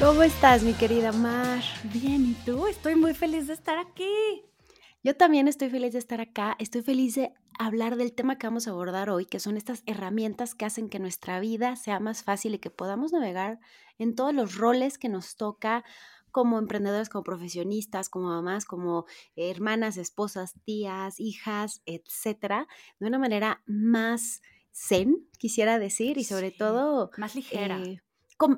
¿Cómo estás, mi querida Mar? Bien, ¿y tú? Estoy muy feliz de estar aquí. Yo también estoy feliz de estar acá. Estoy feliz de hablar del tema que vamos a abordar hoy, que son estas herramientas que hacen que nuestra vida sea más fácil y que podamos navegar en todos los roles que nos toca como emprendedoras, como profesionistas, como mamás, como hermanas, esposas, tías, hijas, etcétera, de una manera más zen, quisiera decir, y sobre todo más ligera. Eh,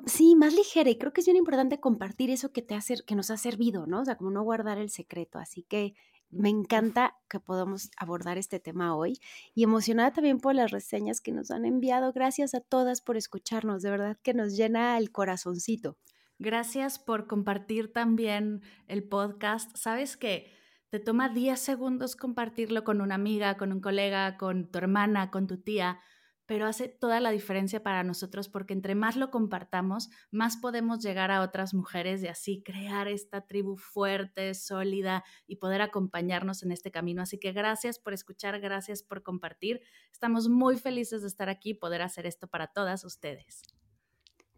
sí, más ligera y creo que es bien importante compartir eso que, te ha, que nos ha servido, ¿no? O sea, como no guardar el secreto. Así que me encanta que podamos abordar este tema hoy y emocionada también por las reseñas que nos han enviado. Gracias a todas por escucharnos, de verdad que nos llena el corazoncito. Gracias por compartir también el podcast. Sabes que te toma 10 segundos compartirlo con una amiga, con un colega, con tu hermana, con tu tía pero hace toda la diferencia para nosotros porque entre más lo compartamos, más podemos llegar a otras mujeres y así crear esta tribu fuerte, sólida y poder acompañarnos en este camino. Así que gracias por escuchar, gracias por compartir. Estamos muy felices de estar aquí y poder hacer esto para todas ustedes.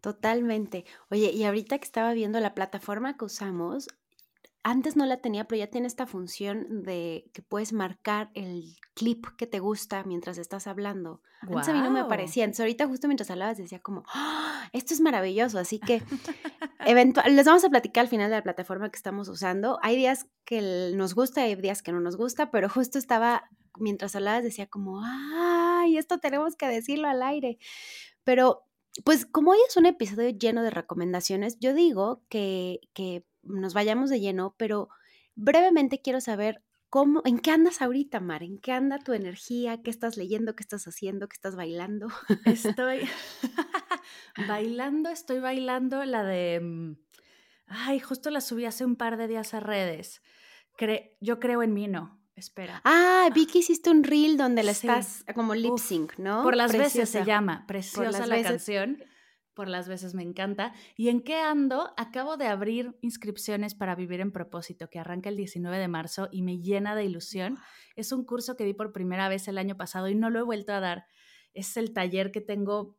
Totalmente. Oye, y ahorita que estaba viendo la plataforma que usamos, antes no la tenía, pero ya tiene esta función de que puedes marcar el clip que te gusta mientras estás hablando. Antes a mí no me aparecía. Entonces ahorita justo mientras hablabas decía como, ¡Ah! esto es maravilloso. Así que eventual, les vamos a platicar al final de la plataforma que estamos usando. Hay días que nos gusta y hay días que no nos gusta, pero justo estaba, mientras hablabas decía como, ay, esto tenemos que decirlo al aire. Pero pues como hoy es un episodio lleno de recomendaciones, yo digo que, que nos vayamos de lleno, pero brevemente quiero saber cómo, en qué andas ahorita, Mar, en qué anda tu energía, qué estás leyendo, qué estás haciendo, qué estás bailando. Estoy bailando, estoy bailando la de, mm, ay, justo la subí hace un par de días a redes. yo creo en mí, no. Espera. Ah, vi que hiciste un reel donde la estás como lip sync, ¿no? Por las veces se llama, preciosa la canción por las veces me encanta. ¿Y en qué ando? Acabo de abrir inscripciones para Vivir en Propósito, que arranca el 19 de marzo y me llena de ilusión. Es un curso que di por primera vez el año pasado y no lo he vuelto a dar. Es el taller que tengo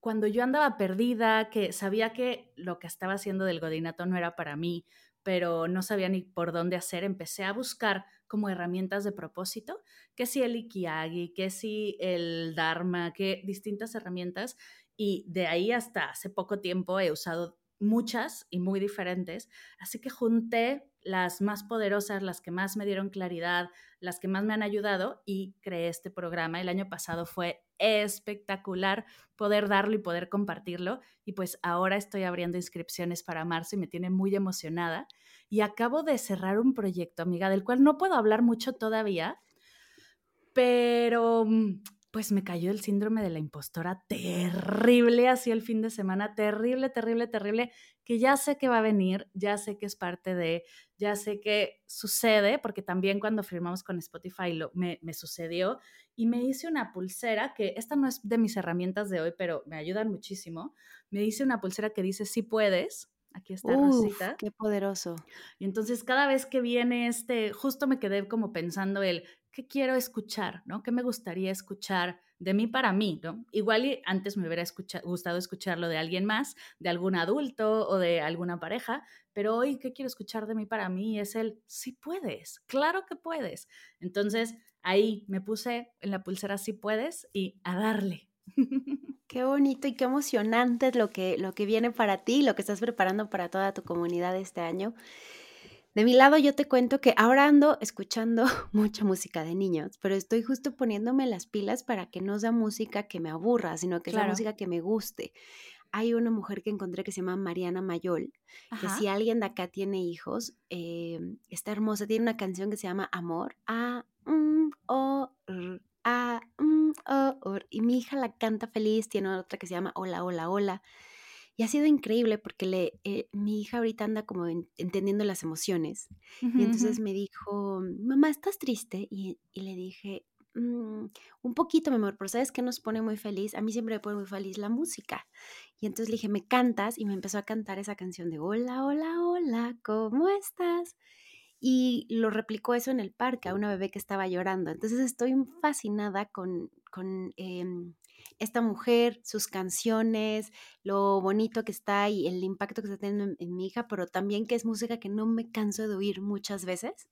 cuando yo andaba perdida, que sabía que lo que estaba haciendo del godinato no era para mí, pero no sabía ni por dónde hacer, empecé a buscar como herramientas de propósito, que si el Ikiagi, que si el Dharma, que distintas herramientas y de ahí hasta hace poco tiempo he usado muchas y muy diferentes, así que junté las más poderosas, las que más me dieron claridad, las que más me han ayudado y creé este programa. El año pasado fue espectacular poder darlo y poder compartirlo y pues ahora estoy abriendo inscripciones para marzo y me tiene muy emocionada y acabo de cerrar un proyecto, amiga, del cual no puedo hablar mucho todavía, pero mm, pues me cayó el síndrome de la impostora terrible así el fin de semana, terrible, terrible, terrible, que ya sé que va a venir, ya sé que es parte de, ya sé que sucede, porque también cuando firmamos con Spotify lo, me, me sucedió y me hice una pulsera, que esta no es de mis herramientas de hoy, pero me ayudan muchísimo, me hice una pulsera que dice, sí puedes, Aquí está Rosita. Qué poderoso. Y entonces cada vez que viene este, justo me quedé como pensando el, ¿qué quiero escuchar? ¿no? ¿Qué me gustaría escuchar de mí para mí? ¿no? Igual antes me hubiera gustado escucharlo de alguien más, de algún adulto o de alguna pareja, pero hoy, ¿qué quiero escuchar de mí para mí? Es el, sí puedes, claro que puedes. Entonces ahí me puse en la pulsera sí puedes y a darle, Qué bonito y qué emocionante lo que, lo que viene para ti, lo que estás preparando para toda tu comunidad este año. De mi lado yo te cuento que ahora ando escuchando mucha música de niños, pero estoy justo poniéndome las pilas para que no sea música que me aburra, sino que sea música que me guste. Hay una mujer que encontré que se llama Mariana Mayol, que si alguien de acá tiene hijos, eh, está hermosa, tiene una canción que se llama Amor, A, M, O, R, A, M, O, R, y mi hija la canta feliz, tiene otra que se llama Hola, Hola, Hola. Y ha sido increíble porque le, eh, mi hija ahorita anda como entendiendo las emociones. y entonces me dijo, mamá, ¿estás triste? Y, le dije, mm, un poquito, mi amor, pero ¿sabes qué nos pone muy feliz? A mí siempre me pone muy feliz la música. Y entonces le dije, ¿me cantas? Y me empezó a cantar esa canción de Hola, hola, hola, ¿cómo estás? Y lo replicó eso en el parque a una bebé que estaba llorando. Entonces estoy fascinada con, con em, esta mujer, sus canciones, lo bonito que está y el impacto que está teniendo en, mi hija, pero también que es música que no me canso de oír muchas veces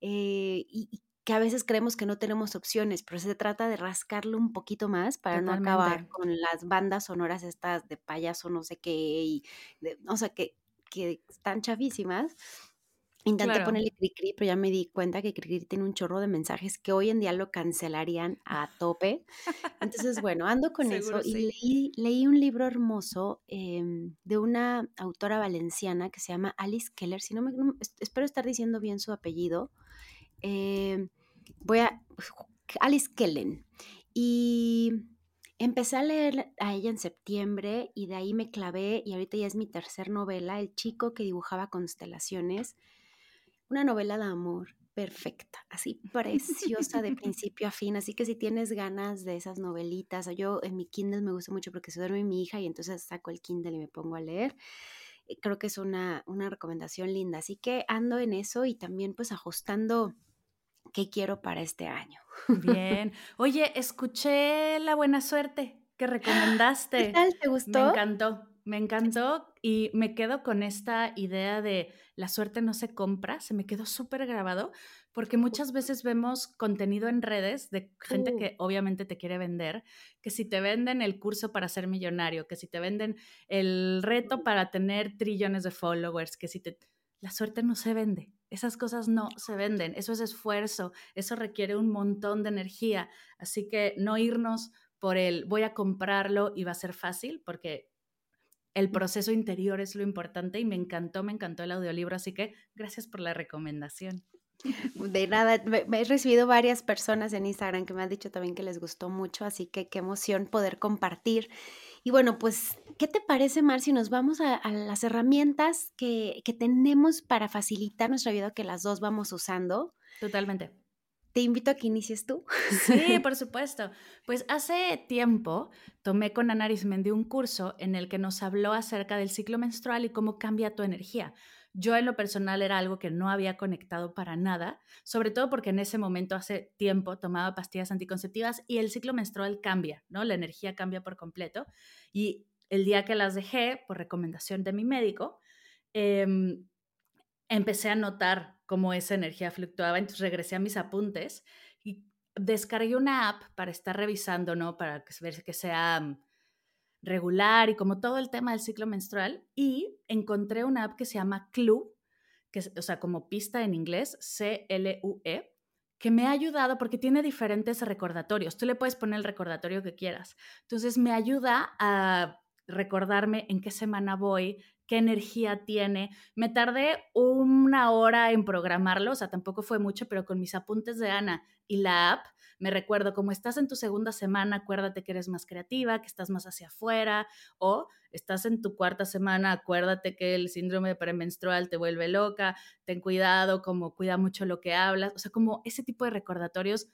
eh, y, que a veces creemos que no tenemos opciones, pero se trata de rascarlo un poquito más para no acabar con las bandas sonoras estas de payaso no sé qué, y o sea, que, que están chafísimas Intenté ponerle Cricri, pero ya me di cuenta que Cricri tiene un chorro de mensajes que hoy en día lo cancelarían a tope. Entonces, bueno, ando con eso y leí, un libro hermoso em, de una autora valenciana que se llama Alice Keller. Si no me, espero estar diciendo bien su apellido. Em, voy a Alice Kellen. Y empecé a leer a ella en septiembre y de ahí me clavé y ahorita ya es mi tercer novela, El chico que dibujaba constelaciones una novela de amor perfecta, así preciosa de principio a fin. Así que si tienes ganas de esas novelitas, yo en mi Kindle me gusta mucho porque se duerme mi hija y entonces saco el Kindle y me pongo a leer. Eh, creo que es una, una recomendación linda. Así que ando en eso y también pues ajustando qué quiero para este año. Bien. Oye, escuché La Buena Suerte que recomendaste. ¿Qué tal? ¿Te gustó? Me encantó. Me encantó y me quedo con esta idea de la suerte no se compra, se me quedó súper grabado porque muchas veces vemos contenido en redes de gente que obviamente te quiere vender, que si te venden el curso para ser millonario, que si te venden el reto para tener trillones de followers, que si te... La suerte no se vende, esas cosas no se venden, eso es esfuerzo, eso requiere un montón de energía, así que no irnos por el voy a comprarlo y va a ser fácil, porque el proceso interior es lo importante y me encantó, me encantó el audiolibro, así que gracias por la recomendación. De nada, me, he recibido varias personas en Instagram que me han dicho también que les gustó mucho, así que qué emoción poder compartir. Y bueno, pues, ¿qué te parece, Mar, si nos vamos a, las herramientas que, que, tenemos para facilitar nuestra vida, que las dos vamos usando? Totalmente. Te invito a que inicies tú. Sí, por supuesto. Pues hace tiempo tomé con Ana Arismendi un curso en el que nos habló acerca del ciclo menstrual y cómo cambia tu energía. Yo en lo personal era algo que no había conectado para nada, sobre todo porque en ese momento, hace tiempo, tomaba pastillas anticonceptivas y el ciclo menstrual cambia, ¿no? La energía cambia por completo. Y el día que las dejé, por recomendación de mi médico, em, empecé a notar cómo esa energía fluctuaba, entonces regresé a mis apuntes y descargué una app para estar revisando, ¿no? Para ver que sea mm, regular y como todo el tema del ciclo menstrual y encontré una app que se llama Clue, que o sea, como pista en inglés, C-L-U-E, que me ha ayudado porque tiene diferentes recordatorios. Tú le puedes poner el recordatorio que quieras. Entonces me ayuda a recordarme en qué semana voy, qué energía tiene. Me tardé una hora en programarlo, o sea, tampoco fue mucho, pero con mis apuntes de Ana y la app, me recuerdo, como estás en tu segunda semana, acuérdate que eres más creativa, que estás más hacia afuera, o estás en tu cuarta semana, acuérdate que el síndrome premenstrual te vuelve loca, ten cuidado, como cuida mucho lo que hablas, o sea, como ese tipo de recordatorios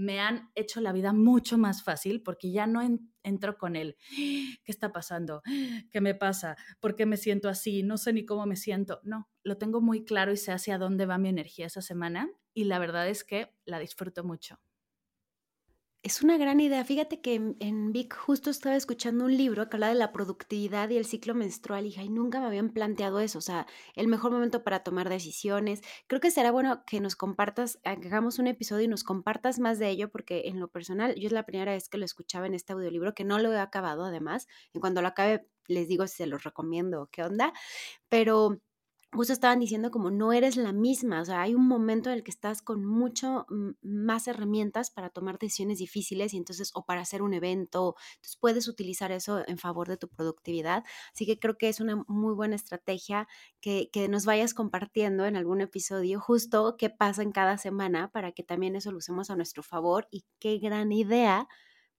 me han hecho la vida mucho más fácil porque ya no entro con él. ¿qué está pasando? ¿Qué me pasa? ¿Por qué me siento así? No sé ni cómo me siento. No, lo tengo muy claro y sé hacia dónde va mi energía esa semana y la verdad es que la disfruto mucho. Es una gran idea. Fíjate que en, Vic justo estaba escuchando un libro que habla de la productividad y el ciclo menstrual y, y nunca me habían planteado eso, o sea, el mejor momento para tomar decisiones. Creo que será bueno que nos compartas, hagamos un episodio y nos compartas más de ello porque en lo personal yo es la primera vez que lo escuchaba en este audiolibro, que no lo he acabado además. En cuando lo acabe les digo si se los recomiendo o qué onda, pero justo estaban diciendo como no eres la misma, o sea, hay un momento en el que estás con mucho más herramientas para tomar decisiones difíciles y entonces, o para hacer un evento, entonces puedes utilizar eso en favor de tu productividad. Así que creo que es una muy buena estrategia que, que nos vayas compartiendo en algún episodio justo qué pasa en cada semana para que también eso lo usemos a nuestro favor y qué gran idea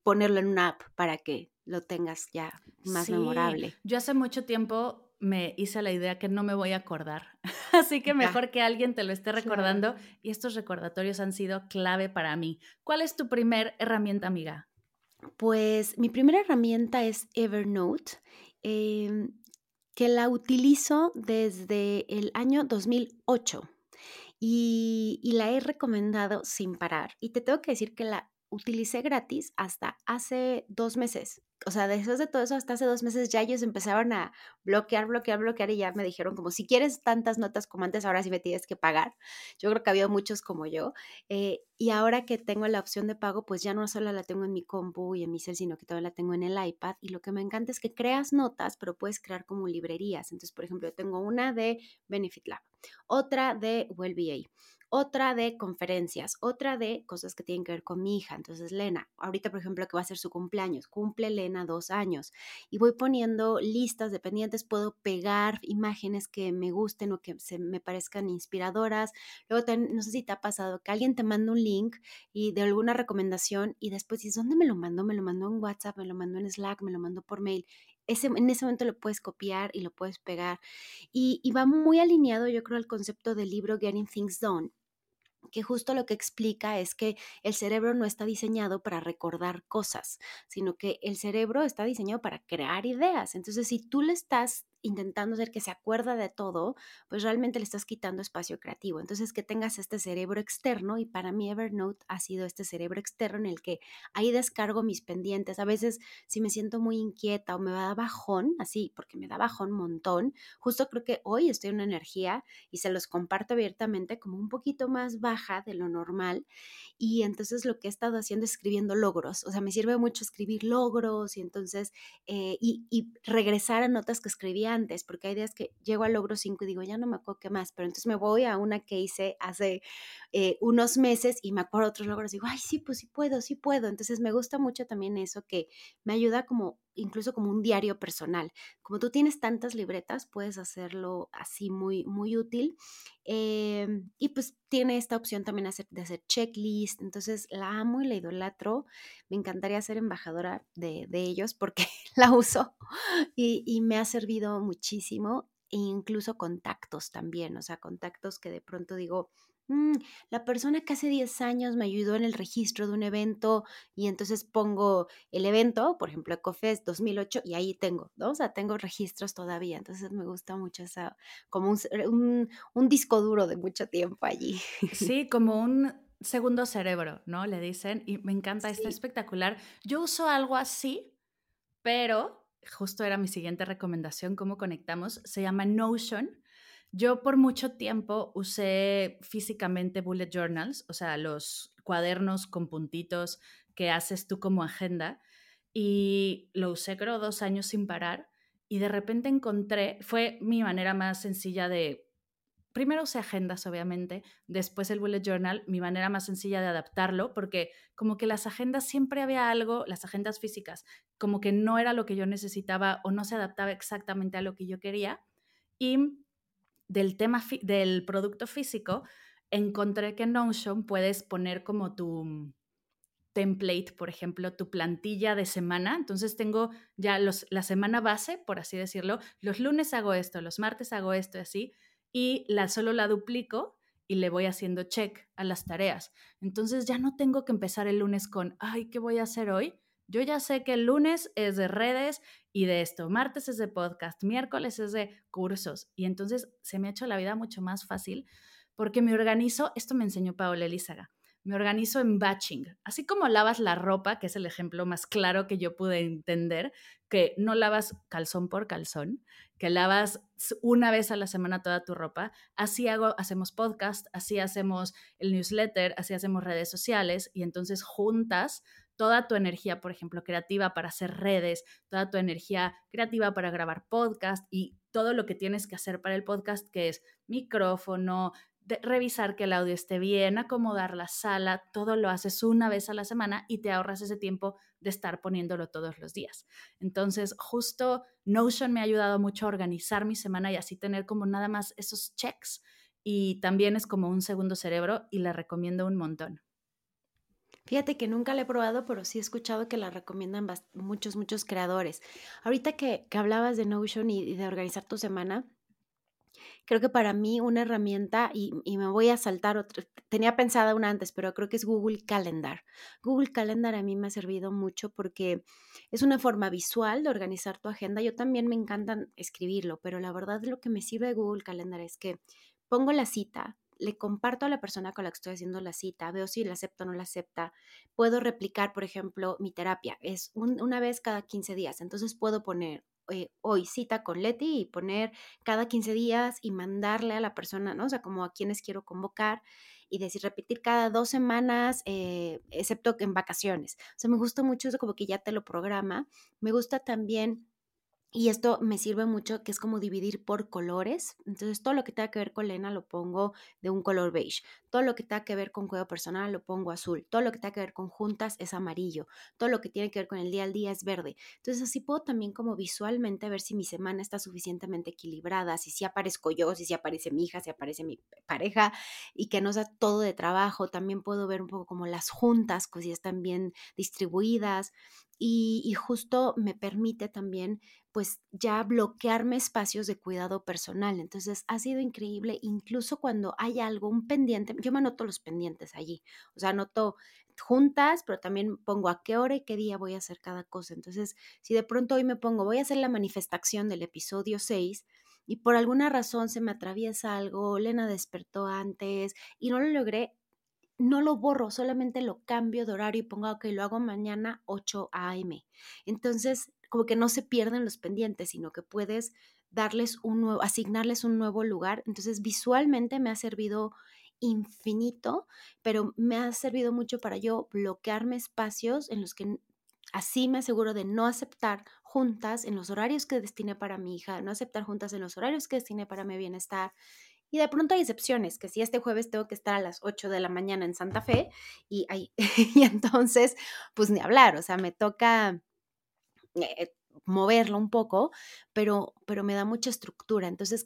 ponerlo en una app para que lo tengas ya más memorable. Yo hace mucho tiempo me hice la idea que no me voy a acordar. Así que mejor que alguien te lo esté recordando y estos recordatorios han sido clave para mí. ¿Cuál es tu primer herramienta, amiga? Pues mi primera herramienta es Evernote, em, que la utilizo desde el año 2008 y, y la he recomendado sin parar. Y te tengo que decir que la utilicé gratis hasta hace dos meses o sea, después de todo eso, hasta hace dos meses ya ellos empezaron a bloquear, bloquear, bloquear y ya me dijeron como, si quieres tantas notas como antes, ahora sí me tienes que pagar. Yo creo que había muchos como yo. Eh, y ahora que tengo la opción de pago, pues ya no solo la tengo en mi compu y en mi cel, sino que también la tengo en el iPad. Y lo que me encanta es que creas notas, pero puedes crear como librerías. Entonces, por ejemplo, yo tengo una de Benefit Lab, otra de WellBA, otra de conferencias, otra de cosas que tienen que ver con mi hija. Entonces, Lena, ahorita, por ejemplo, que va a ser su cumpleaños, cumple Lena dos años y voy poniendo listas de pendientes, puedo pegar imágenes que me gusten o que se me parezcan inspiradoras. Luego, no sé si te ha pasado que alguien te manda un link y de alguna recomendación y después dices, ¿dónde me lo mandó? Me lo mandó en WhatsApp, me lo mandó en Slack, me lo mandó por mail. Ese, en ese momento lo puedes copiar y lo puedes pegar. Y, y va muy alineado, yo creo, al concepto del libro Getting Things Done, que justo lo que explica es que el cerebro no está diseñado para recordar cosas, sino que el cerebro está diseñado para crear ideas. Entonces, si tú le estás intentando hacer que se acuerda de todo, pues realmente le estás quitando espacio creativo. Entonces, que tengas este cerebro externo y para mí Evernote ha sido este cerebro externo en el que ahí descargo mis pendientes. A veces si me siento muy inquieta o me da bajón, así, porque me da bajón un montón, justo creo que hoy estoy en una energía y se los comparto abiertamente como un poquito más baja de lo normal y entonces lo que he estado haciendo es escribiendo logros, o sea, me sirve mucho escribir logros y entonces, eh, y regresar a notas que escribía antes, porque hay días que llego al logro 5 y digo, ya no me acuerdo qué más, pero entonces me voy a una que hice hace eh, unos meses y me acuerdo otros logros, digo, ay, sí, pues sí puedo, sí puedo. Entonces me gusta mucho también eso que me ayuda como incluso como un diario personal. Como tú tienes tantas libretas, puedes hacerlo así muy, muy útil. Em, y pues tiene esta opción también de hacer checklist. Entonces la amo y la idolatro. Me encantaría ser embajadora de, ellos porque la uso y, y me ha servido muchísimo. E incluso contactos también, o sea, contactos que de pronto digo, Mm, la persona que hace 10 años me ayudó en el registro de un evento y entonces pongo el evento, por ejemplo, EcoFest 2008 y ahí tengo, ¿no? O sea, tengo registros todavía, entonces me gusta mucho esa, como un, un disco duro de mucho tiempo allí. Sí, como un segundo cerebro, ¿no? Le dicen, y me encanta, está espectacular. Yo uso algo así, pero justo era mi siguiente recomendación, cómo conectamos, se llama Notion yo por mucho tiempo usé físicamente bullet journals, o sea, los cuadernos con puntitos que haces tú como agenda, y lo usé creo dos años sin parar, y de repente encontré, fue mi manera más sencilla de, primero usé agendas, obviamente, después el bullet journal, mi manera más sencilla de adaptarlo, porque como que las agendas siempre había algo, las agendas físicas, como que no era lo que yo necesitaba o no se adaptaba exactamente a lo que yo quería. Y del tema del producto físico, encontré que en Notion puedes poner como tu template, por ejemplo, tu plantilla de semana. Entonces tengo ya los, la semana base, por así decirlo. Los lunes hago esto, los martes hago esto y así. Y la, solo la duplico y le voy haciendo check a las tareas. Entonces ya no tengo que empezar el lunes con, ay, ¿qué voy a hacer hoy? Yo ya sé que el lunes es de redes y de esto, martes es de podcast, miércoles es de cursos. Y entonces se me ha hecho la vida mucho más fácil porque me organizo, esto me enseñó Paola Elizaga, me organizo en batching. Así como lavas la ropa, que es el ejemplo más claro que yo pude entender, que no lavas calzón por calzón, que lavas una vez a la semana toda tu ropa. Así hago, hacemos podcast, así hacemos el newsletter, así hacemos redes sociales y entonces juntas toda tu energía, por ejemplo, creativa para hacer redes, toda tu energía creativa para grabar podcast y todo lo que tienes que hacer para el podcast, que es micrófono, revisar que el audio esté bien, acomodar la sala, todo lo haces una vez a la semana y te ahorras ese tiempo de estar poniéndolo todos los días. Entonces, justo Notion me ha ayudado mucho a organizar mi semana y así tener como nada más esos checks y también es como un segundo cerebro y la recomiendo un montón. Fíjate que nunca la he probado, pero sí he escuchado que la recomiendan muchos, muchos creadores. Ahorita que, hablabas de Notion y de organizar tu semana, Creo que para mí una herramienta, y, me voy a saltar otra, tenía pensada una antes, pero creo que es Google Calendar. Google Calendar a mí me ha servido mucho porque es una forma visual de organizar tu agenda. Yo también me encanta escribirlo, pero la verdad lo que me sirve de Google Calendar es que pongo la cita, le comparto a la persona con la que estoy haciendo la cita, veo si la acepta o no la acepta. Puedo replicar, por ejemplo, mi terapia. Es una vez cada 15 días. Entonces puedo poner eh, hoy cita con Leti y poner cada 15 días y mandarle a la persona, ¿no? O sea, como a quienes quiero convocar y decir, repetir cada dos semanas, eh, excepto en vacaciones. O sea, me gusta mucho eso, como que ya te lo programa. Me gusta también y esto me sirve mucho, que es como dividir por colores. Entonces, todo lo que tenga que ver con Lena lo pongo de un color beige. Todo lo que tenga que ver con cuidado personal lo pongo azul. Todo lo que tenga que ver con juntas es amarillo. Todo lo que tiene que ver con el día al día es verde. Entonces, así puedo también como visualmente ver si mi semana está suficientemente equilibrada, si sí aparezco yo, si aparece mi hija, si aparece mi pareja y que no sea todo de trabajo. También puedo ver un poco como las juntas, pues si están bien distribuidas y, justo me permite también pues ya bloquearme espacios de cuidado personal. Entonces ha sido increíble, incluso cuando hay algo, un pendiente, yo me anoto los pendientes allí, o sea, anoto juntas, pero también pongo a qué hora y qué día voy a hacer cada cosa. Entonces, si de pronto hoy me pongo, voy a hacer la manifestación del episodio 6 y por alguna razón se me atraviesa algo, Lena despertó antes y no lo logré, no lo borro, solamente lo cambio de horario y pongo, que lo hago mañana 8 a.m. Entonces, como que no se pierden los pendientes, sino que puedes darles un nuevo, asignarles un nuevo lugar. Entonces, visualmente me ha servido infinito, pero me ha servido mucho para yo bloquearme espacios en los que así me aseguro de no aceptar juntas en los horarios que destiné para mi hija, no aceptar juntas en los horarios que destiné para mi bienestar y de pronto hay excepciones, que si este jueves tengo que estar a las 8 de la mañana en Santa Fe y, y entonces, pues ni hablar, o sea, me toca eh, moverlo un poco, pero, pero me da mucha estructura. Entonces,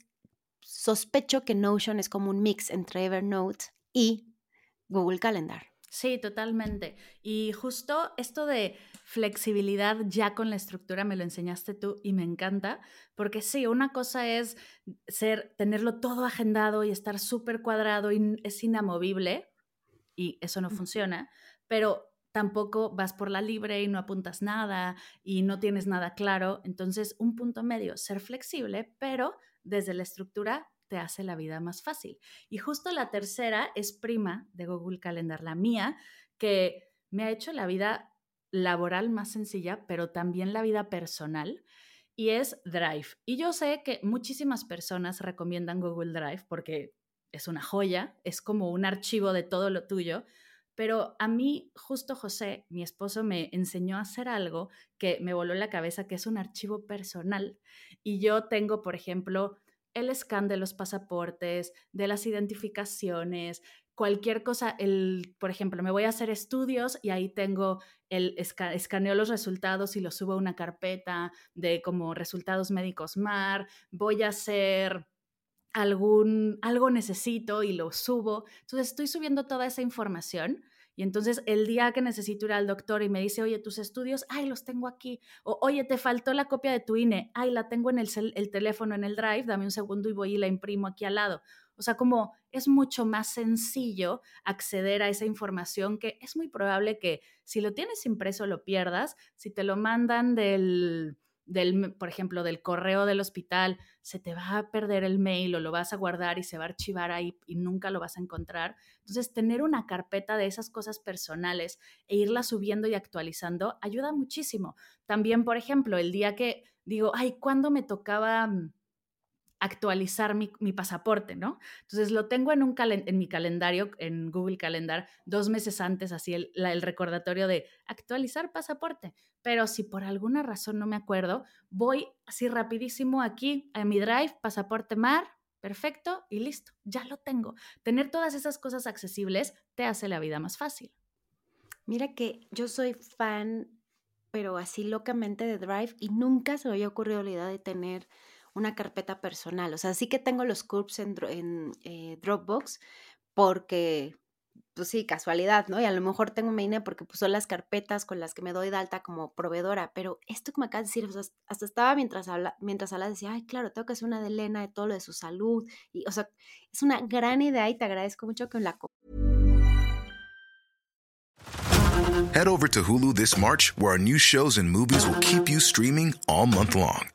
sospecho que Notion es como un mix entre Evernote y Google Calendar. Sí, totalmente. Y justo esto de flexibilidad ya con la estructura me lo enseñaste tú y me encanta, porque sí, una cosa es ser, tenerlo todo agendado y estar súper cuadrado y es inamovible, y eso no funciona, pero tampoco vas por la libre y no apuntas nada y no tienes nada claro. Entonces, un punto medio, ser flexible, pero desde la estructura te hace la vida más fácil. Y justo la tercera es prima de Google Calendar, la mía, que me ha hecho la vida laboral más sencilla, pero también la vida personal, y es Drive. Y yo sé que muchísimas personas recomiendan Google Drive porque es una joya, es como un archivo de todo lo tuyo, pero a mí justo José, mi esposo, me enseñó a hacer algo que me voló la cabeza, que es un archivo personal. Y yo tengo, por ejemplo, el scan de los pasaportes, de las identificaciones, cualquier cosa, el, por ejemplo, me voy a hacer estudios y ahí tengo el escaneo los resultados y los subo a una carpeta de como resultados médicos MAR, voy a hacer algún algo necesito y lo subo. Entonces estoy subiendo toda esa información y entonces el día que necesito ir al doctor y me dice, oye, tus estudios, ay, los tengo aquí. O, oye, te faltó la copia de tu INE, ay, la tengo en el, el teléfono, en el drive, dame un segundo y voy y la imprimo aquí al lado. O sea, como es mucho más sencillo acceder a esa información que es muy probable que si lo tienes impreso lo pierdas, si te lo mandan del del, por ejemplo, del correo del hospital, se te va a perder el mail o lo vas a guardar y se va a archivar ahí y nunca lo vas a encontrar. Entonces, tener una carpeta de esas cosas personales e irla subiendo y actualizando ayuda muchísimo. También, por ejemplo, el día que digo, ay, ¿cuándo me tocaba mm, actualizar mi, pasaporte, ¿no? Entonces lo tengo en, un mi calendario, en Google Calendar, dos meses antes, así el, el recordatorio de actualizar pasaporte. Pero si por alguna razón no me acuerdo, voy así rapidísimo aquí a mi drive, pasaporte mar, perfecto y listo, ya lo tengo. Tener todas esas cosas accesibles te hace la vida más fácil. Mira que yo soy fan, pero así locamente de Drive y nunca se me había ocurrido la idea de tener una carpeta personal. O sea, sí que tengo los curves en, eh, Dropbox porque, pues sí, casualidad, ¿no? Y a lo mejor tengo Meine porque pues, las carpetas con las que me doy de alta como proveedora, pero esto que me acabas de decir, hasta estaba mientras habla, mientras habla, decía, ay, claro, tengo que hacer una de Elena de todo lo de su salud. Y, o sea, es una gran idea y te agradezco mucho que la... Head over to Hulu this March, where our new shows and movies will keep you streaming all month long.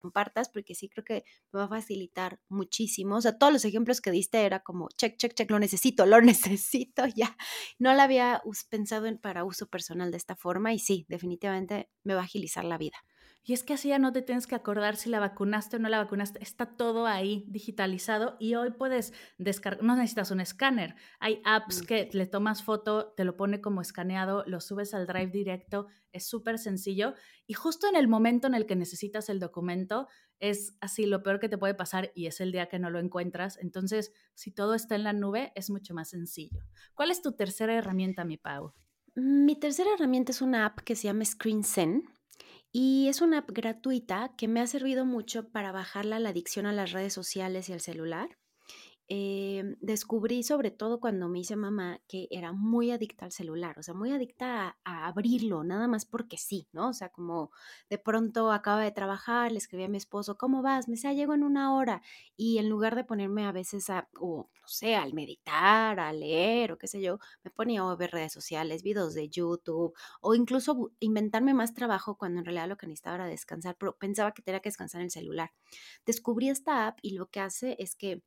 Compartas porque sí creo que me va a facilitar muchísimo. O sea, todos los ejemplos que diste era como check, check, check, lo necesito, lo necesito ya. No la había pensado en para uso personal de esta forma y sí, definitivamente me va a agilizar la vida. Y es que así ya no te tienes que acordar si la vacunaste o no la vacunaste. Está todo ahí digitalizado y hoy puedes descargar, no necesitas un escáner. Hay apps que le tomas foto, te lo pone como escaneado, lo subes al drive directo. Es súper sencillo. Y justo en el momento en el que necesitas el documento, es así lo peor que te puede pasar y es el día que no lo encuentras. Entonces, si todo está en la nube, es mucho más sencillo. ¿Cuál es tu tercera herramienta, mi Pau? Mi tercera herramienta es una app que se llama ScreenSend y es una app gratuita que me ha servido mucho para bajarla la adicción a las redes sociales y al celular. Em, descubrí sobre todo cuando me hice mamá que era muy adicta al celular, o sea, muy adicta a, abrirlo, nada más porque sí, ¿no? O sea, como de pronto acaba de trabajar, le escribí a mi esposo, ¿cómo vas? Me decía, llego en una hora. Y en lugar de ponerme a veces a, o no sé, al meditar, a leer o qué sé yo, me ponía a ver redes sociales, videos de YouTube o incluso inventarme más trabajo cuando en realidad lo que necesitaba era descansar, pero pensaba que tenía que descansar en el celular. Descubrí esta app y lo que hace es que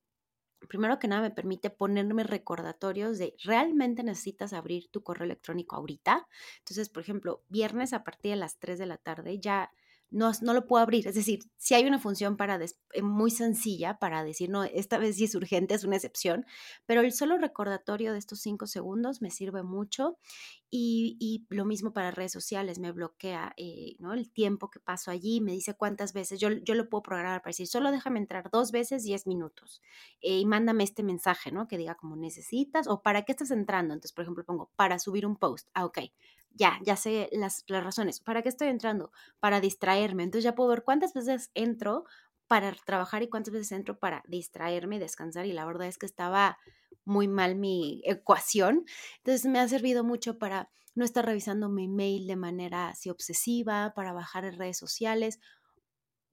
primero que nada me permite ponerme recordatorios de realmente necesitas abrir tu correo electrónico ahorita. Entonces, por ejemplo, viernes a partir de las 3 de la tarde ya no, no lo puedo abrir. Es decir, si hay una función para eh, muy sencilla para decir, no, esta vez sí es urgente, es una excepción, pero el solo recordatorio de estos cinco segundos me sirve mucho y, lo mismo para redes sociales, me bloquea eh, ¿no? el tiempo que paso allí, me dice cuántas veces, yo, yo lo puedo programar para decir, solo déjame entrar dos veces, diez minutos eh, y mándame este mensaje, ¿no? Que diga como necesitas o para qué estás entrando. Entonces, por ejemplo, pongo para subir un post. Ah, ok, ya, ya sé las, razones. ¿Para qué estoy entrando? Para distraerme. Entonces ya puedo ver cuántas veces entro para trabajar y cuántas veces entro para distraerme descansar. Y la verdad es que estaba muy mal mi ecuación. Entonces me ha servido mucho para no estar revisando mi mail de manera así obsesiva, para bajar en redes sociales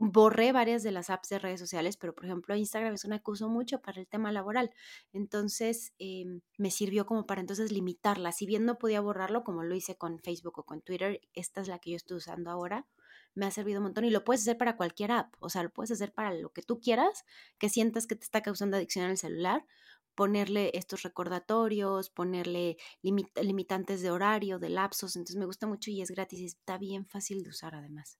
borré varias de las apps de redes sociales, pero por ejemplo Instagram es una que uso mucho para el tema laboral. Entonces em, me sirvió como para entonces limitarla. Si bien no podía borrarlo como lo hice con Facebook o con Twitter, esta es la que yo estoy usando ahora. Me ha servido un montón y lo puedes hacer para cualquier app, o sea, lo puedes hacer para lo que tú quieras, que sientas que te está causando adicción al celular, ponerle estos recordatorios, ponerle limitantes de horario, de lapsos, entonces me gusta mucho y es gratis y está bien fácil de usar además.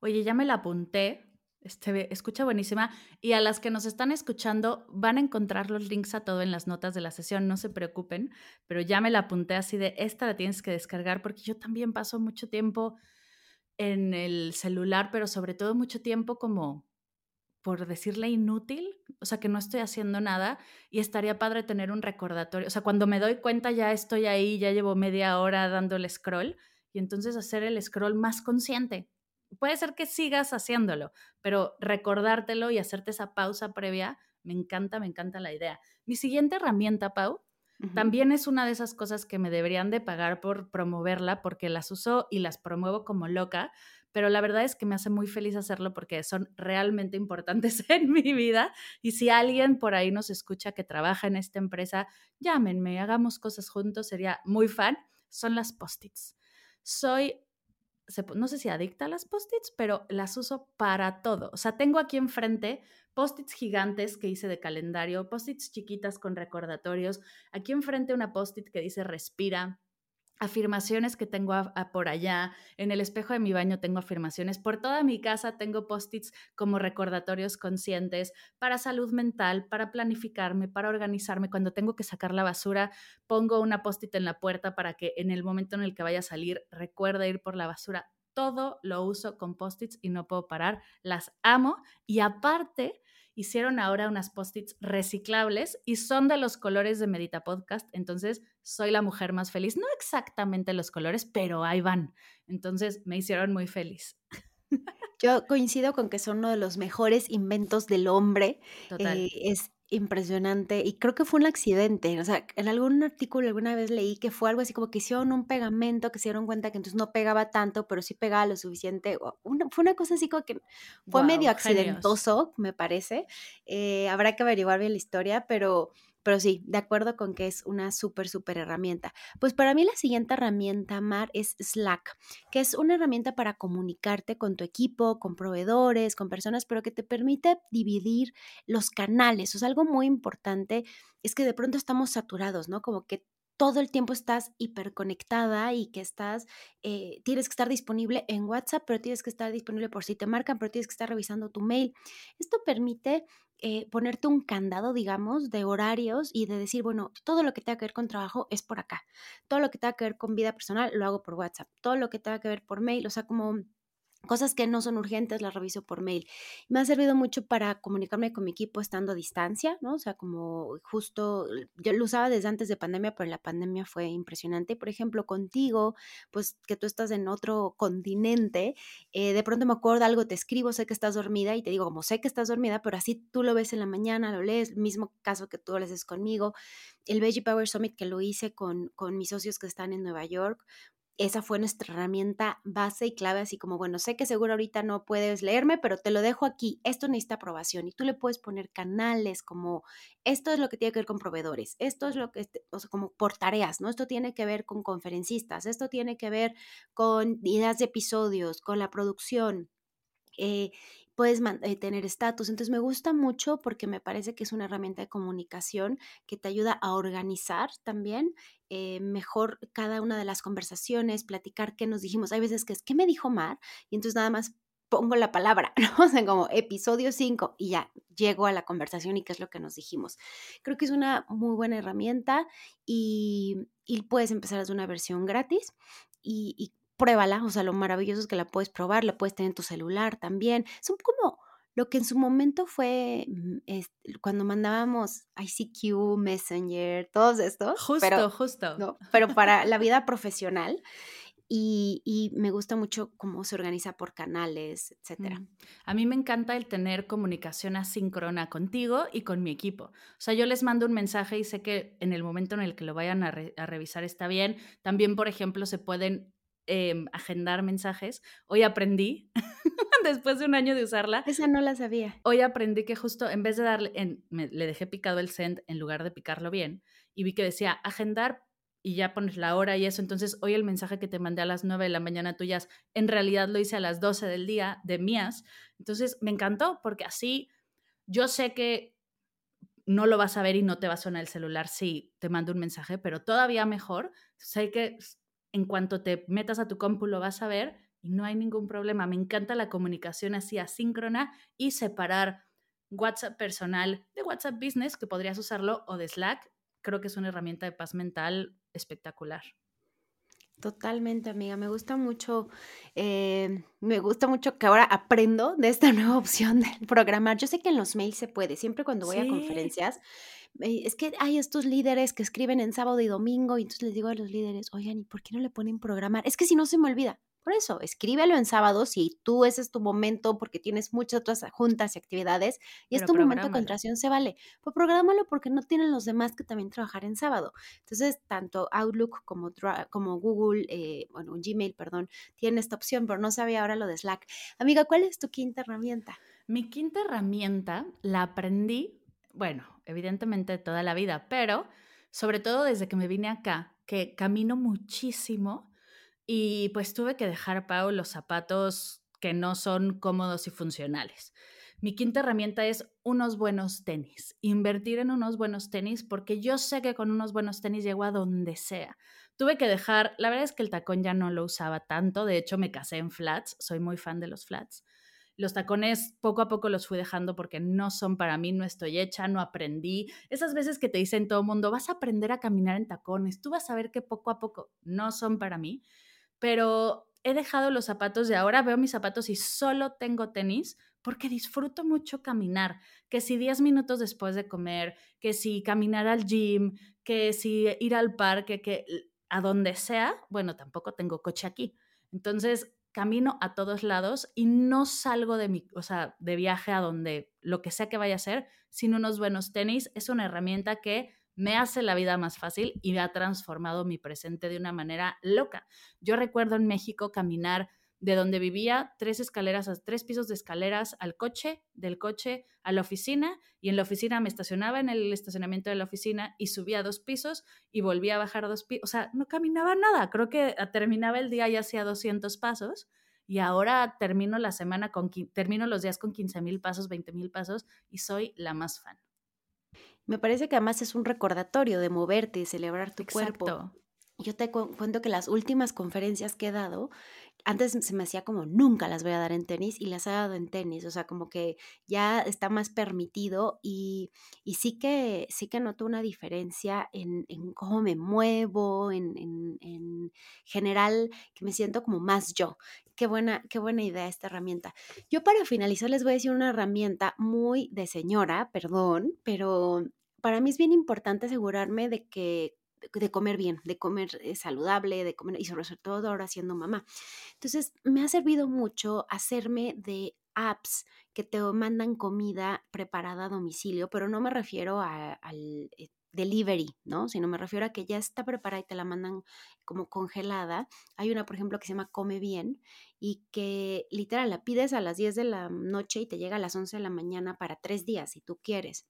Oye, ya me la apunté. Este, escucha buenísima. Y a las que nos están escuchando, van a encontrar los links a todo en las notas de la sesión, no se preocupen, pero ya me la apunté así de esta la tienes que descargar porque yo también paso mucho tiempo en el celular, pero sobre todo mucho tiempo como por decirle inútil, o sea, que no estoy haciendo nada y estaría padre tener un recordatorio. O sea, cuando me doy cuenta ya estoy ahí, ya llevo media hora dando el scroll y entonces hacer el scroll más consciente, puede ser que sigas haciéndolo, pero recordártelo y hacerte esa pausa previa, me encanta, me encanta la idea. Mi siguiente herramienta, Pau, también es una de esas cosas que me deberían de pagar por promoverla porque las uso y las promuevo como loca, pero la verdad es que me hace muy feliz hacerlo porque son realmente importantes en mi vida. Y si alguien por ahí nos escucha que trabaja en esta empresa, llámenme, hagamos cosas juntos, sería muy fan. Son las post-its. Soy no sé si adicta a las post-its, pero las uso para todo. O sea, tengo aquí enfrente post-its gigantes que hice de calendario, post-its chiquitas con recordatorios. Aquí enfrente una post-it que dice respira, afirmaciones que tengo por allá, en el espejo de mi baño tengo afirmaciones, por toda mi casa tengo post-its como recordatorios conscientes para salud mental, para planificarme, para organizarme. Cuando tengo que sacar la basura, pongo una post-it en la puerta para que en el momento en el que vaya a salir recuerde ir por la basura. Todo lo uso con post-its y no puedo parar. Las amo y aparte hicieron ahora unas post-its reciclables y son de los colores de Medita Podcast. Entonces, soy la mujer más feliz. No exactamente los colores, pero ahí van. Entonces, me hicieron muy feliz. Yo coincido con que son uno de los mejores inventos del hombre. Total. Eh, es impresionante y creo que fue un accidente, o sea, en algún artículo alguna vez leí que fue algo así como que hicieron un pegamento que se dieron cuenta que entonces no pegaba tanto, pero sí pegaba lo suficiente, fue una cosa así como que fue medio accidentoso, me parece, eh, habrá que averiguar bien la historia, pero pero sí, de acuerdo con que es una súper, súper herramienta. Pues para mí la siguiente herramienta, Mar, es Slack, que es una herramienta para comunicarte con tu equipo, con proveedores, con personas, pero que te permite dividir los canales. O sea, algo muy importante es que de pronto estamos saturados, ¿no? Como que todo el tiempo estás hiperconectada y que estás, eh, tienes que estar disponible en WhatsApp, pero tienes que estar disponible por si te marcan, pero tienes que estar revisando tu mail. Esto permite eh, ponerte un candado, digamos, de horarios y de decir, bueno, todo lo que tenga que ver con trabajo es por acá, todo lo que tenga que ver con vida personal lo hago por WhatsApp, todo lo que tenga que ver por mail, o sea, como Cosas que no son urgentes las reviso por mail. Me ha servido mucho para comunicarme con mi equipo estando a distancia, ¿no? O sea, como justo, yo lo usaba desde antes de pandemia, pero la pandemia fue impresionante. Por ejemplo, contigo, pues que tú estás en otro continente, eh, de pronto me acuerdo algo, te escribo, sé que estás dormida y te digo, como sé que estás dormida, pero así tú lo ves en la mañana, lo lees, mismo caso que tú lo haces conmigo. El Veggie Power Summit que lo hice con, con mis socios que están en Nueva York, esa fue nuestra herramienta base y clave, así como, bueno, sé que seguro ahorita no puedes leerme, pero te lo dejo aquí, esto necesita aprobación y tú le puedes poner canales como, esto es lo que tiene que ver con proveedores, esto es lo que, este, o sea, como por tareas, ¿no? Esto tiene que ver con conferencistas, esto tiene que ver con ideas de episodios, con la producción. Eh, puedes eh, tener estatus. Entonces me gusta mucho porque me parece que es una herramienta de comunicación que te ayuda a organizar también eh, mejor cada una de las conversaciones, platicar qué nos dijimos. Hay veces que es, ¿qué me dijo Mar? Y entonces nada más pongo la palabra, ¿no? O sea, como episodio 5 y ya llego a la conversación y qué es lo que nos dijimos. Creo que es una muy buena herramienta y, puedes empezar desde una versión gratis y, y pruébala, o sea, lo maravilloso es que la puedes probar, la puedes tener en tu celular también. Son como lo que en su momento fue mm, cuando mandábamos ICQ, Messenger, todos estos. Justo, pero, justo. Pero para la vida profesional. Y, y, me gusta mucho cómo se organiza por canales, etcétera. Mm. A mí me encanta el tener comunicación asíncrona contigo y con mi equipo. O sea, yo les mando un mensaje y sé que en el momento en el que lo vayan a, a revisar está bien. También, por ejemplo, se pueden Em, agendar mensajes. Hoy aprendí, después de un año de usarla. Esa no la sabía. Hoy aprendí que justo en vez de darle, en, le dejé picado el send en lugar de picarlo bien y vi que decía agendar y ya pones la hora y eso. Entonces, hoy el mensaje que te mandé a las 9 de la mañana tuyas, en realidad lo hice a las 12 del día de mías. Entonces, me encantó porque así yo sé que no lo vas a ver y no te va a sonar el celular si te mando un mensaje, pero todavía mejor, sé que en cuanto te metas a tu compu lo vas a ver y no hay ningún problema. Me encanta la comunicación así asíncrona y separar WhatsApp personal de WhatsApp Business, que podrías usarlo, o de Slack. Creo que es una herramienta de paz mental espectacular. Totalmente, amiga. Me gusta mucho, eh, me gusta mucho que ahora aprendo de esta nueva opción de programar. Yo sé que en los mails se puede, siempre cuando voy a conferencias, es que hay estos líderes que escriben en sábado y domingo y entonces les digo a los líderes, oigan, ¿y por qué no le ponen programar? Es que si no se me olvida. Por eso, escríbelo en sábado si tú ese es tu momento porque tienes muchas otras juntas y actividades y es tu momento de concentración, se vale. Pues prográmalo porque no tienen los demás que también trabajar en sábado. Entonces, tanto Outlook como, como Google, eh, bueno, Gmail, perdón, tienen esta opción, pero no sabía ahora lo de Slack. Amiga, ¿cuál es tu quinta herramienta? Mi quinta herramienta la aprendí, bueno, evidentemente toda la vida, pero sobre todo desde que me vine acá, que camino muchísimo y pues tuve que dejar, Pau, los zapatos que no son cómodos y funcionales. Mi quinta herramienta es unos buenos tenis, invertir en unos buenos tenis, porque yo sé que con unos buenos tenis llego a donde sea. Tuve que dejar, la verdad es que el tacón ya no lo usaba tanto, de hecho me casé en flats, soy muy fan de los flats. Los tacones poco a poco los fui dejando porque no son para mí, no estoy hecha, no aprendí. Esas veces que te dicen todo mundo, vas a aprender a caminar en tacones, tú vas a ver que poco a poco no son para mí, pero he dejado los zapatos y ahora veo mis zapatos y solo tengo tenis porque disfruto mucho caminar, que si 10 minutos después de comer, que si caminar al gym, que si ir al parque, que a donde sea, bueno, tampoco tengo coche aquí. Entonces, camino a todos lados y no salgo de mi, o sea, de viaje a donde lo que sea que vaya a ser sin unos buenos tenis. Es una herramienta que me hace la vida más fácil y me ha transformado mi presente de una manera loca. Yo recuerdo en México caminar de donde vivía, tres escaleras, tres pisos de escaleras al coche, del coche a la oficina, y en la oficina me estacionaba en el estacionamiento de la oficina y subía dos pisos y volvía a bajar dos pisos, o sea, no caminaba nada, creo que terminaba el día y hacía 200 pasos, y ahora termino la semana con, termino los días con 15 mil pasos, 20 mil pasos, y soy la más fan. Me parece que además es un recordatorio de moverte y celebrar tu cuerpo. Yo te cuento que las últimas conferencias que he dado, antes se me hacía como nunca las voy a dar en tenis y las he dado en tenis, o sea, como que ya está más permitido y, sí, que, sí que noto una diferencia en, cómo me muevo, en, en, general, que me siento como más yo. Qué buena, qué buena idea esta herramienta. Yo para finalizar les voy a decir una herramienta muy de señora, perdón, pero para mí es bien importante asegurarme de que de comer bien, de comer eh, saludable, de comer, y sobre todo ahora siendo mamá. Entonces, me ha servido mucho hacerme de apps que te mandan comida preparada a domicilio, pero no me refiero al eh, delivery, ¿no? Sino me refiero a que ya está preparada y te la mandan como congelada. Hay una, por ejemplo, que se llama Come Bien y que literal la pides a las 10 de la noche y te llega a las 11 de la mañana para tres días, si tú quieres.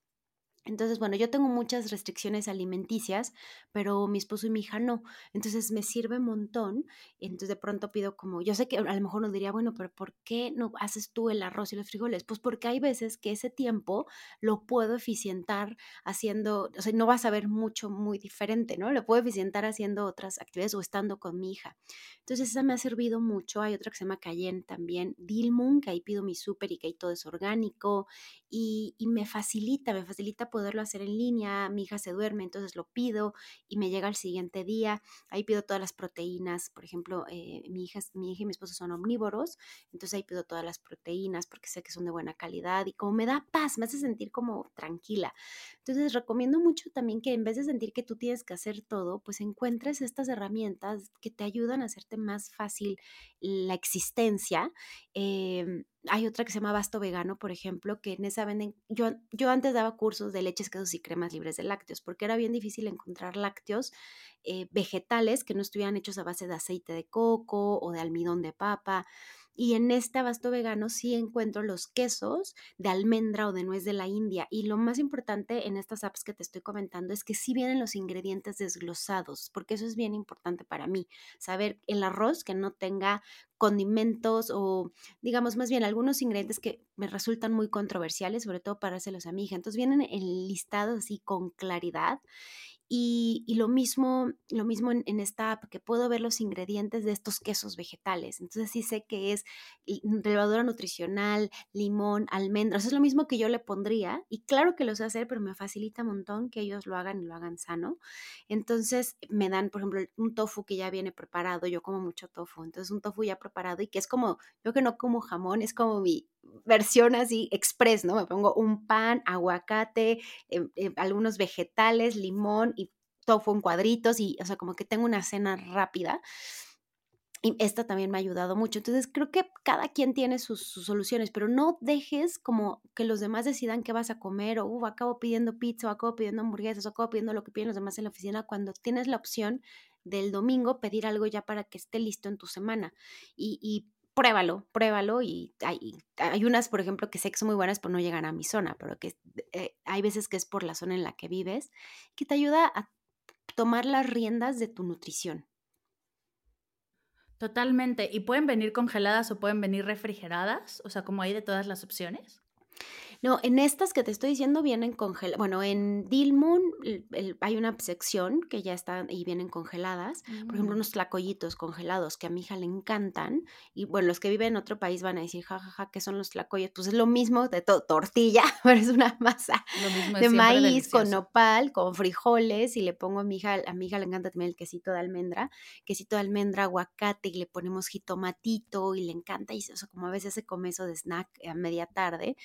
Entonces, bueno, yo tengo muchas restricciones alimenticias, pero mi esposo y mi hija no. Entonces me sirve un montón. Entonces de pronto pido como, yo sé que a lo mejor uno diría, bueno, pero ¿por qué no haces tú el arroz y los frijoles? Pues porque hay veces que ese tiempo lo puedo eficientar haciendo, o sea, no vas a ver mucho muy diferente, ¿no? Lo puedo eficientar haciendo otras actividades o estando con mi hija. Entonces esa me ha servido mucho. Hay otra que se llama Cayenne también, Dilmun, que ahí pido mi súper y que ahí todo es orgánico y, y me facilita, me facilita poderlo hacer en línea, mi hija se duerme, entonces lo pido y me llega el siguiente día, ahí pido todas las proteínas, por ejemplo, eh, mi, hija, mi hija y mi esposo son omnívoros, entonces ahí pido todas las proteínas porque sé que son de buena calidad y como me da paz, me hace sentir como tranquila. Entonces recomiendo mucho también que en vez de sentir que tú tienes que hacer todo, pues encuentres estas herramientas que te ayudan a hacerte más fácil la existencia. Em, hay otra que se llama Basto Vegano, por ejemplo, que en esa venden, yo, yo antes daba cursos de leches, quesos y cremas libres de lácteos, porque era bien difícil encontrar lácteos eh, vegetales que no estuvieran hechos a base de aceite de coco o de almidón de papa. Y en este abasto vegano sí encuentro los quesos de almendra o de nuez de la India. Y lo más importante en estas apps que te estoy comentando es que sí vienen los ingredientes desglosados, porque eso es bien importante para mí. Saber el arroz que no tenga condimentos o digamos más bien algunos ingredientes que me resultan muy controversiales, sobre todo para hacerlos a mi hija. Entonces vienen en listado así con claridad y, lo mismo, lo mismo en, esta app, que puedo ver los ingredientes de estos quesos vegetales. Entonces sí sé que es levadura nutricional, limón, almendras. Es lo mismo que yo le pondría. Y claro que lo sé hacer, pero me facilita un montón que ellos lo hagan y lo hagan sano. Entonces me dan, por ejemplo, un tofu que ya viene preparado. Yo como mucho tofu. Entonces un tofu ya preparado y que es como, yo que no como jamón, es como mi versión así express, ¿no? Me pongo un pan, aguacate, em, em, algunos vegetales, limón y tofu en cuadritos y, o sea, como que tengo una cena rápida. y esta también me ha ayudado mucho. Entonces, creo que cada quien tiene sus, soluciones, pero no dejes como que los demás decidan qué vas a comer o uh, acabo pidiendo pizza o acabo pidiendo hamburguesas o acabo pidiendo lo que piden los demás en la oficina cuando tienes la opción del domingo pedir algo ya para que esté listo en tu semana. Y, pruébalo, pruébalo. Y hay, hay, unas, por ejemplo, que sé que son muy buenas por no llegar a mi zona, pero que eh, hay veces que es por la zona en la que vives, que te ayuda a tomar las riendas de tu nutrición. Totalmente. ¿Y pueden venir congeladas o pueden venir refrigeradas? O sea, como hay de todas las opciones. No, en estas que te estoy diciendo vienen congeladas. Bueno, en Dilmun hay una sección que ya están y vienen congeladas. Por ejemplo, mm. unos tlacoyitos congelados que a mi hija le encantan. Y bueno, los que viven en otro país van a decir, jajaja, ja, ja, ¿qué son los tlacoyos? Pues es lo mismo de todo, tortilla, pero es una masa de maíz con nopal, con frijoles. Y le pongo a mi hija, a mi hija le encanta también el quesito de almendra, quesito de almendra, aguacate, y le ponemos jitomatito y le encanta. Y eso, como a veces se come eso de snack a media tarde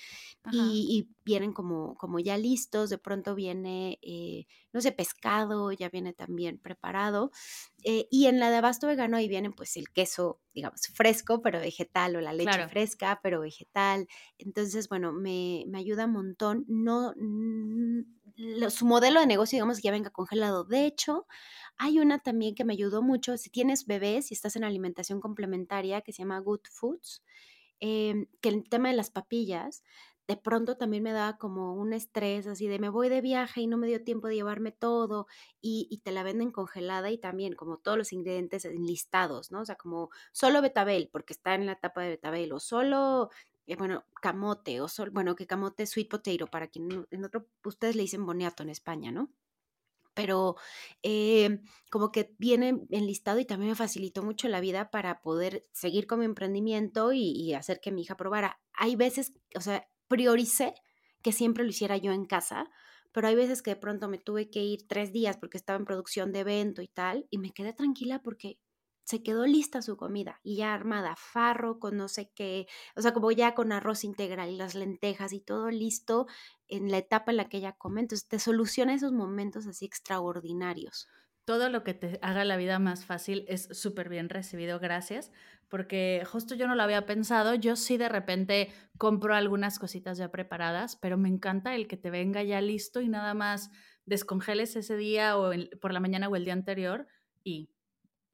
y, vienen como, como ya listos, de pronto viene, eh, no sé, pescado, ya viene también preparado. Eh, y en la de abasto vegano ahí vienen pues el queso, digamos, fresco, pero vegetal, o la leche fresca, pero vegetal. Entonces, bueno, me, me ayuda un montón. No, su modelo de negocio, digamos, que ya venga congelado. De hecho, hay una también que me ayudó mucho. Si tienes bebés y estás en alimentación complementaria que se llama Good Foods, em, que el tema de las papillas, de pronto también me daba como un estrés así de me voy de viaje y no me dio tiempo de llevarme todo y, te la venden congelada y también como todos los ingredientes enlistados, ¿no? O sea, como solo betabel porque está en la tapa de betabel o solo, eh, bueno, camote o solo, bueno, que camote sweet potato para quien en otro, ustedes le dicen boniato en España, ¿no? pero eh, como que viene enlistado y también me facilitó mucho la vida para poder seguir con mi emprendimiento y, y, hacer que mi hija probara. Hay veces, o sea, prioricé que siempre lo hiciera yo en casa, pero hay veces que de pronto me tuve que ir tres días porque estaba en producción de evento y tal, y me quedé tranquila porque se quedó lista su comida y ya armada, farro con no sé qué, o sea, como ya con arroz integral y las lentejas y todo listo en la etapa en la que ella come. Entonces te soluciona esos momentos así extraordinarios todo lo que te haga la vida más fácil es súper bien recibido, gracias, porque justo yo no lo había pensado, yo sí de repente compro algunas cositas ya preparadas, pero me encanta el que te venga ya listo y nada más descongeles ese día o por la mañana o el día anterior y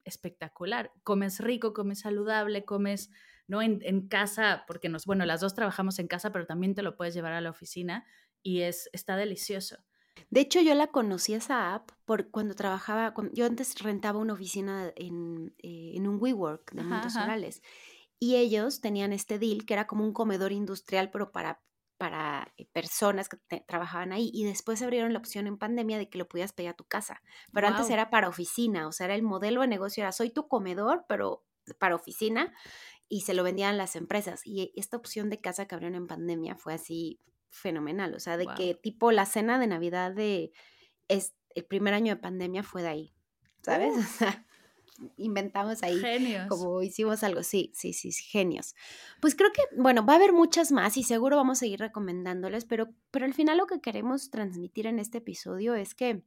espectacular. Comes rico, comes saludable, comes, ¿no? En, en casa, porque nos, bueno, las dos trabajamos en casa, pero también te lo puedes llevar a la oficina y es, está delicioso. De hecho, yo la conocí esa app por cuando trabajaba, yo antes rentaba una oficina en, eh, en un WeWork de Montes Orales y ellos tenían este deal que era como un comedor industrial, pero para, para eh, personas que trabajaban ahí y después abrieron la opción en pandemia de que lo pudieras pedir a tu casa, pero antes era para oficina, o sea, era el modelo de negocio, era soy tu comedor, pero para oficina y se lo vendían las empresas. Y esta opción de casa que abrieron en pandemia fue así fenomenal, o sea, de que tipo la cena de Navidad de es, el primer año de pandemia fue de ahí, ¿sabes? O sea, inventamos ahí genios. como hicimos algo, sí, sí, sí, genios. Pues creo que, bueno, va a haber muchas más y seguro vamos a seguir recomendándoles, pero, pero al final lo que queremos transmitir en este episodio es que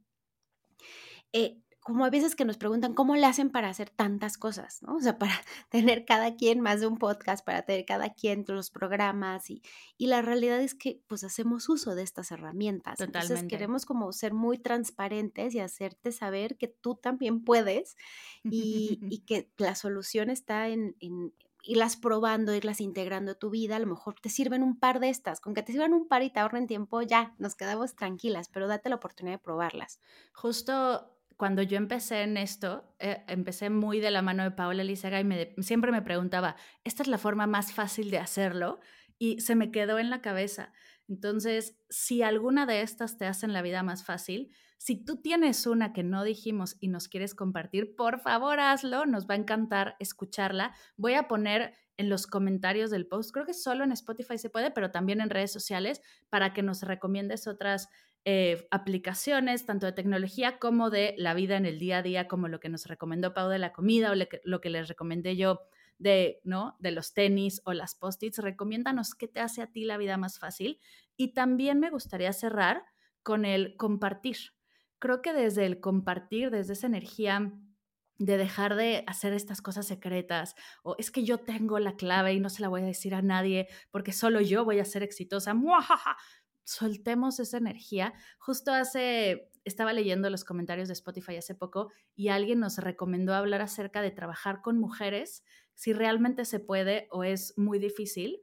eh, como a veces que nos preguntan cómo le hacen para hacer tantas cosas, ¿no? O sea, para tener cada quien más de un podcast, para tener cada quien los programas y, y la realidad es que pues hacemos uso de estas herramientas. Totalmente. Entonces queremos como ser muy transparentes y hacerte saber que tú también puedes y, y que la solución está en, en irlas probando, irlas integrando a tu vida, a lo mejor te sirven un par de estas, con que te sirvan un par y te ahorren tiempo, ya, nos quedamos tranquilas, pero date la oportunidad de probarlas. Justo cuando yo empecé en esto, eh, empecé muy de la mano de Paola Lizaga y me, siempre me preguntaba, ¿esta es la forma más fácil de hacerlo? Y se me quedó en la cabeza. Entonces, si alguna de estas te hacen la vida más fácil, si tú tienes una que no dijimos y nos quieres compartir, por favor hazlo, nos va a encantar escucharla. Voy a poner en los comentarios del post, creo que solo en Spotify se puede, pero también en redes sociales, para que nos recomiendes otras eh, aplicaciones, tanto de tecnología como de la vida en el día a día, como lo que nos recomendó Pau de la comida o lo que les recomendé yo de, ¿no? de los tenis o las post-its. Recomiéndanos qué te hace a ti la vida más fácil. Y también me gustaría cerrar con el compartir. Creo que desde el compartir, desde esa energía de dejar de hacer estas cosas secretas o es que yo tengo la clave y no se la voy a decir a nadie porque solo yo voy a ser exitosa. ¡Muajaja! Soltemos esa energía. Justo hace, estaba leyendo los comentarios de Spotify hace poco y alguien nos recomendó hablar acerca de trabajar con mujeres, si realmente se puede o es muy difícil,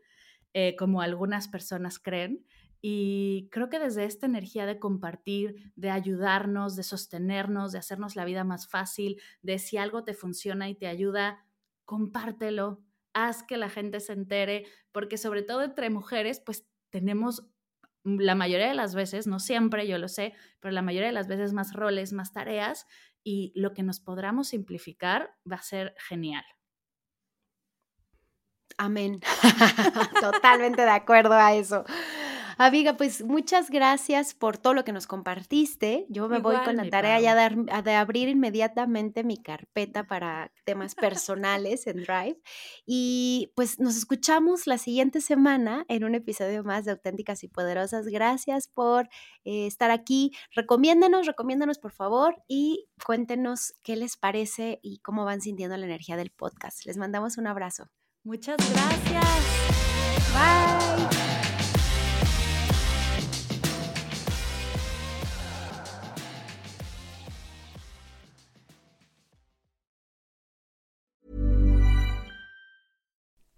eh, como algunas personas creen. Y creo que desde esta energía de compartir, de ayudarnos, de sostenernos, de hacernos la vida más fácil, de si algo te funciona y te ayuda, compártelo, haz que la gente se entere, porque sobre todo entre mujeres, pues tenemos la mayoría de las veces, no siempre, yo lo sé, pero la mayoría de las veces más roles, más tareas, y lo que nos podamos simplificar va a ser genial. Amén. Totalmente de acuerdo a eso. Amiga, pues muchas gracias por todo lo que nos compartiste. Yo me voy con la tarea ya de, abrir inmediatamente mi carpeta para temas personales en Drive. Y pues nos escuchamos la siguiente semana en un episodio más de Auténticas y Poderosas. Gracias por eh, estar aquí. Recomiéndanos, recomiéndanos por favor y cuéntenos qué les parece y cómo van sintiendo la energía del podcast. Les mandamos un abrazo. Muchas gracias. Bye.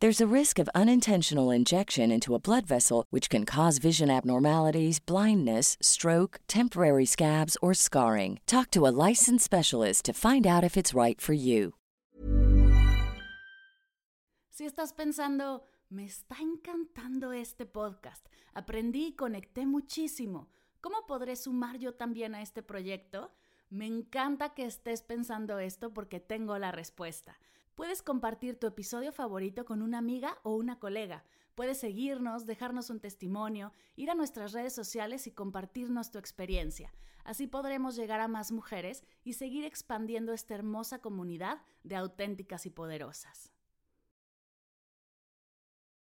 There's a risk of unintentional injection into a blood vessel, which can cause vision abnormalities, blindness, stroke, temporary scabs, or scarring. Talk to a licensed specialist to find out if it's right for you. Si estás pensando, me está encantando este podcast, aprendí y conecté muchísimo, ¿cómo podré sumar yo también a este proyecto? Me encanta que estés pensando esto porque tengo la respuesta. Puedes compartir tu episodio favorito con una amiga o una colega. Puedes seguirnos, dejarnos un testimonio, ir a nuestras redes sociales y compartirnos tu experiencia. Así podremos llegar a más mujeres y seguir expandiendo esta hermosa comunidad de auténticas y poderosas.